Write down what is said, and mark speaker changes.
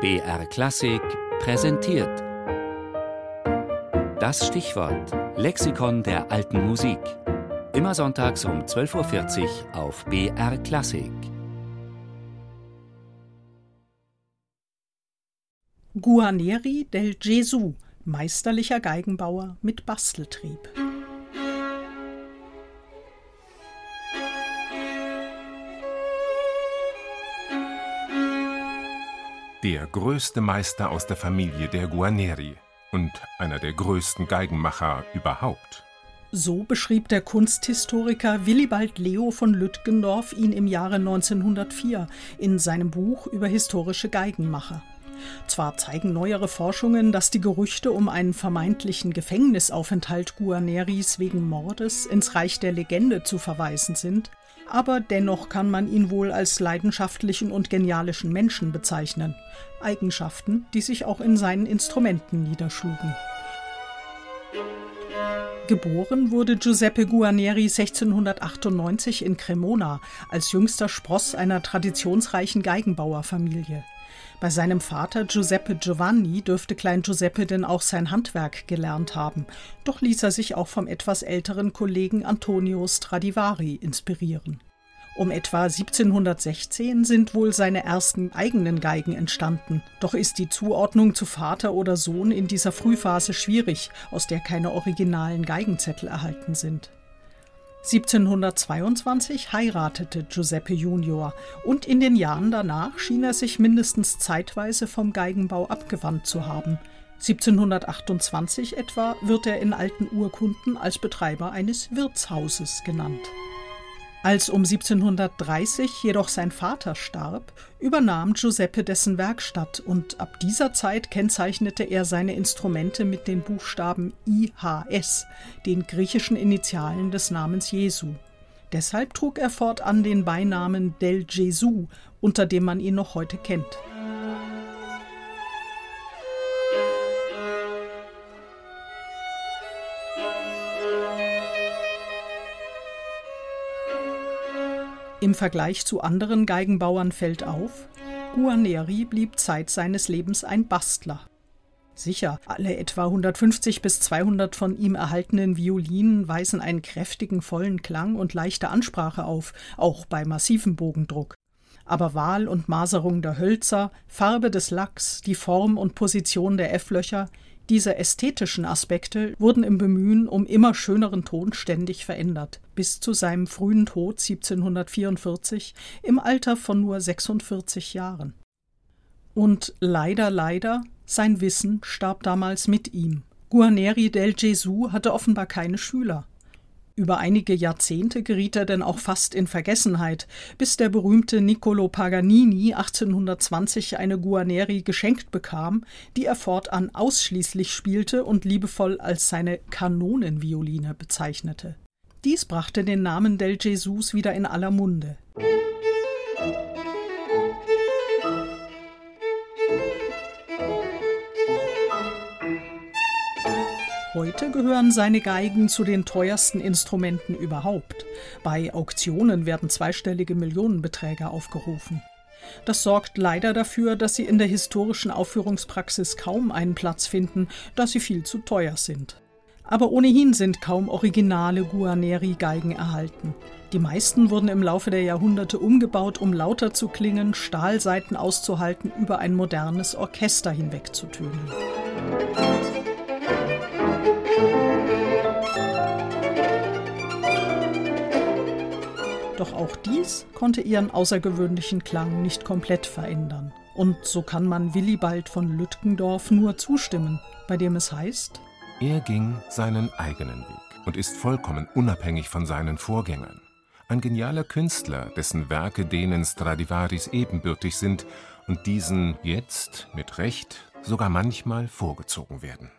Speaker 1: BR Klassik präsentiert. Das Stichwort Lexikon der alten Musik. Immer sonntags um 12.40 Uhr auf BR Klassik.
Speaker 2: Guarneri del Gesù, meisterlicher Geigenbauer mit Basteltrieb.
Speaker 3: Der größte Meister aus der Familie der Guarneri und einer der größten Geigenmacher überhaupt.
Speaker 2: So beschrieb der Kunsthistoriker Willibald Leo von Lütgendorf ihn im Jahre 1904 in seinem Buch über historische Geigenmacher. Zwar zeigen neuere Forschungen, dass die Gerüchte um einen vermeintlichen Gefängnisaufenthalt Guarneris wegen Mordes ins Reich der Legende zu verweisen sind, aber dennoch kann man ihn wohl als leidenschaftlichen und genialischen Menschen bezeichnen. Eigenschaften, die sich auch in seinen Instrumenten niederschlugen. Geboren wurde Giuseppe Guarneri 1698 in Cremona als jüngster Spross einer traditionsreichen Geigenbauerfamilie. Bei seinem Vater Giuseppe Giovanni dürfte Klein Giuseppe denn auch sein Handwerk gelernt haben, doch ließ er sich auch vom etwas älteren Kollegen Antonio Stradivari inspirieren. Um etwa 1716 sind wohl seine ersten eigenen Geigen entstanden, doch ist die Zuordnung zu Vater oder Sohn in dieser Frühphase schwierig, aus der keine originalen Geigenzettel erhalten sind. 1722 heiratete Giuseppe Junior und in den Jahren danach schien er sich mindestens zeitweise vom Geigenbau abgewandt zu haben. 1728 etwa wird er in alten Urkunden als Betreiber eines Wirtshauses genannt. Als um 1730 jedoch sein Vater starb, übernahm Giuseppe dessen Werkstatt und ab dieser Zeit kennzeichnete er seine Instrumente mit den Buchstaben IHS, den griechischen Initialen des Namens Jesu. Deshalb trug er fortan den Beinamen Del Gesù, unter dem man ihn noch heute kennt. Im Vergleich zu anderen Geigenbauern fällt auf, Guarneri blieb Zeit seines Lebens ein Bastler. Sicher, alle etwa 150 bis 200 von ihm erhaltenen Violinen weisen einen kräftigen, vollen Klang und leichte Ansprache auf, auch bei massivem Bogendruck. Aber Wahl und Maserung der Hölzer, Farbe des Lacks, die Form und Position der F-Löcher, diese ästhetischen Aspekte wurden im Bemühen um immer schöneren Ton ständig verändert, bis zu seinem frühen Tod 1744 im Alter von nur 46 Jahren. Und leider, leider, sein Wissen starb damals mit ihm. Guarneri del Gesù hatte offenbar keine Schüler. Über einige Jahrzehnte geriet er denn auch fast in Vergessenheit, bis der berühmte Niccolo Paganini 1820 eine Guarneri geschenkt bekam, die er fortan ausschließlich spielte und liebevoll als seine Kanonenvioline bezeichnete. Dies brachte den Namen del Jesus wieder in aller Munde. Heute gehören seine Geigen zu den teuersten Instrumenten überhaupt. Bei Auktionen werden zweistellige Millionenbeträge aufgerufen. Das sorgt leider dafür, dass sie in der historischen Aufführungspraxis kaum einen Platz finden, da sie viel zu teuer sind. Aber ohnehin sind kaum originale Guarneri-Geigen erhalten. Die meisten wurden im Laufe der Jahrhunderte umgebaut, um lauter zu klingen, Stahlseiten auszuhalten, über ein modernes Orchester hinwegzutönen. Doch auch dies konnte ihren außergewöhnlichen Klang nicht komplett verändern. Und so kann man Willibald von Lütgendorf nur zustimmen, bei dem es heißt,
Speaker 3: er ging seinen eigenen Weg und ist vollkommen unabhängig von seinen Vorgängern. Ein genialer Künstler, dessen Werke denen Stradivaris ebenbürtig sind und diesen jetzt mit Recht sogar manchmal vorgezogen werden.